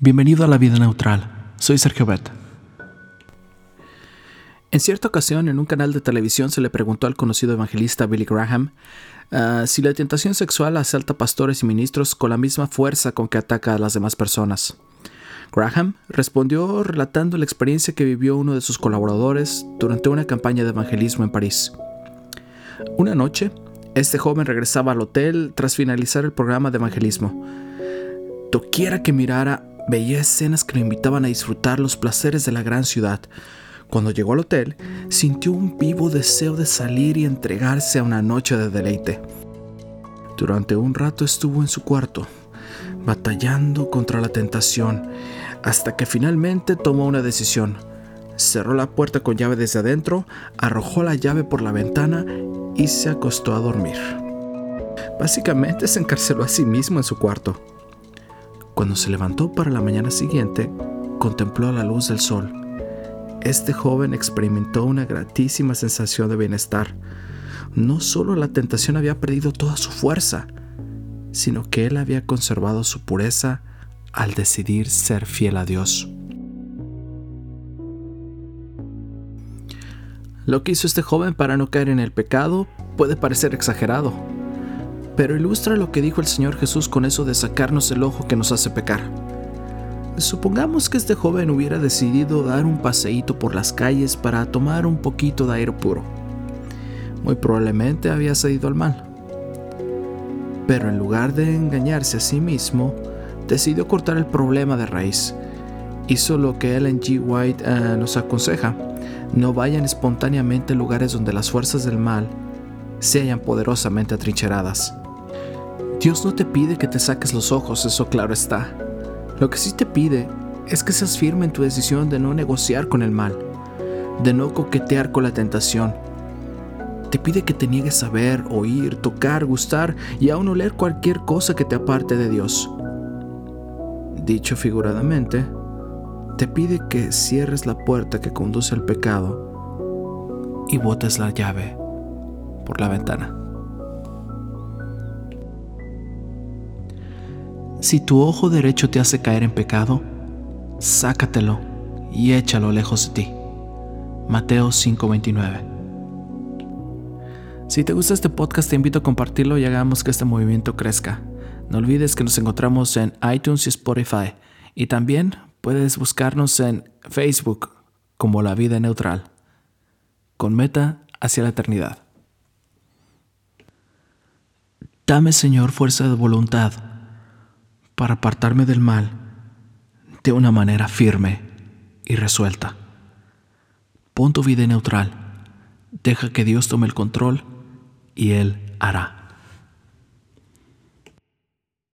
Bienvenido a la vida neutral. Soy Sergio Bet. En cierta ocasión, en un canal de televisión se le preguntó al conocido evangelista Billy Graham uh, si la tentación sexual asalta pastores y ministros con la misma fuerza con que ataca a las demás personas. Graham respondió relatando la experiencia que vivió uno de sus colaboradores durante una campaña de evangelismo en París. Una noche, este joven regresaba al hotel tras finalizar el programa de evangelismo. Doquiera que mirara, Veía escenas que lo invitaban a disfrutar los placeres de la gran ciudad. Cuando llegó al hotel, sintió un vivo deseo de salir y entregarse a una noche de deleite. Durante un rato estuvo en su cuarto, batallando contra la tentación, hasta que finalmente tomó una decisión. Cerró la puerta con llave desde adentro, arrojó la llave por la ventana y se acostó a dormir. Básicamente se encarceló a sí mismo en su cuarto. Cuando se levantó para la mañana siguiente, contempló la luz del sol. Este joven experimentó una gratísima sensación de bienestar. No solo la tentación había perdido toda su fuerza, sino que él había conservado su pureza al decidir ser fiel a Dios. Lo que hizo este joven para no caer en el pecado puede parecer exagerado, pero ilustra lo que dijo el Señor Jesús con eso de sacarnos el ojo que nos hace pecar. Supongamos que este joven hubiera decidido dar un paseíto por las calles para tomar un poquito de aire puro. Muy probablemente había cedido al mal. Pero en lugar de engañarse a sí mismo, decidió cortar el problema de raíz. Hizo lo que Ellen G. White eh, nos aconseja. No vayan espontáneamente a lugares donde las fuerzas del mal se hayan poderosamente atrincheradas. Dios no te pide que te saques los ojos, eso claro está. Lo que sí te pide es que seas firme en tu decisión de no negociar con el mal, de no coquetear con la tentación. Te pide que te niegues a ver, oír, tocar, gustar y aún oler cualquier cosa que te aparte de Dios. Dicho figuradamente, te pide que cierres la puerta que conduce al pecado y botes la llave por la ventana. Si tu ojo derecho te hace caer en pecado, sácatelo y échalo lejos de ti. Mateo 5:29. Si te gusta este podcast, te invito a compartirlo y hagamos que este movimiento crezca. No olvides que nos encontramos en iTunes y Spotify. Y también puedes buscarnos en Facebook como La Vida Neutral, con meta hacia la eternidad. Dame, Señor, fuerza de voluntad para apartarme del mal de una manera firme y resuelta. Pon tu vida neutral, deja que Dios tome el control y Él hará.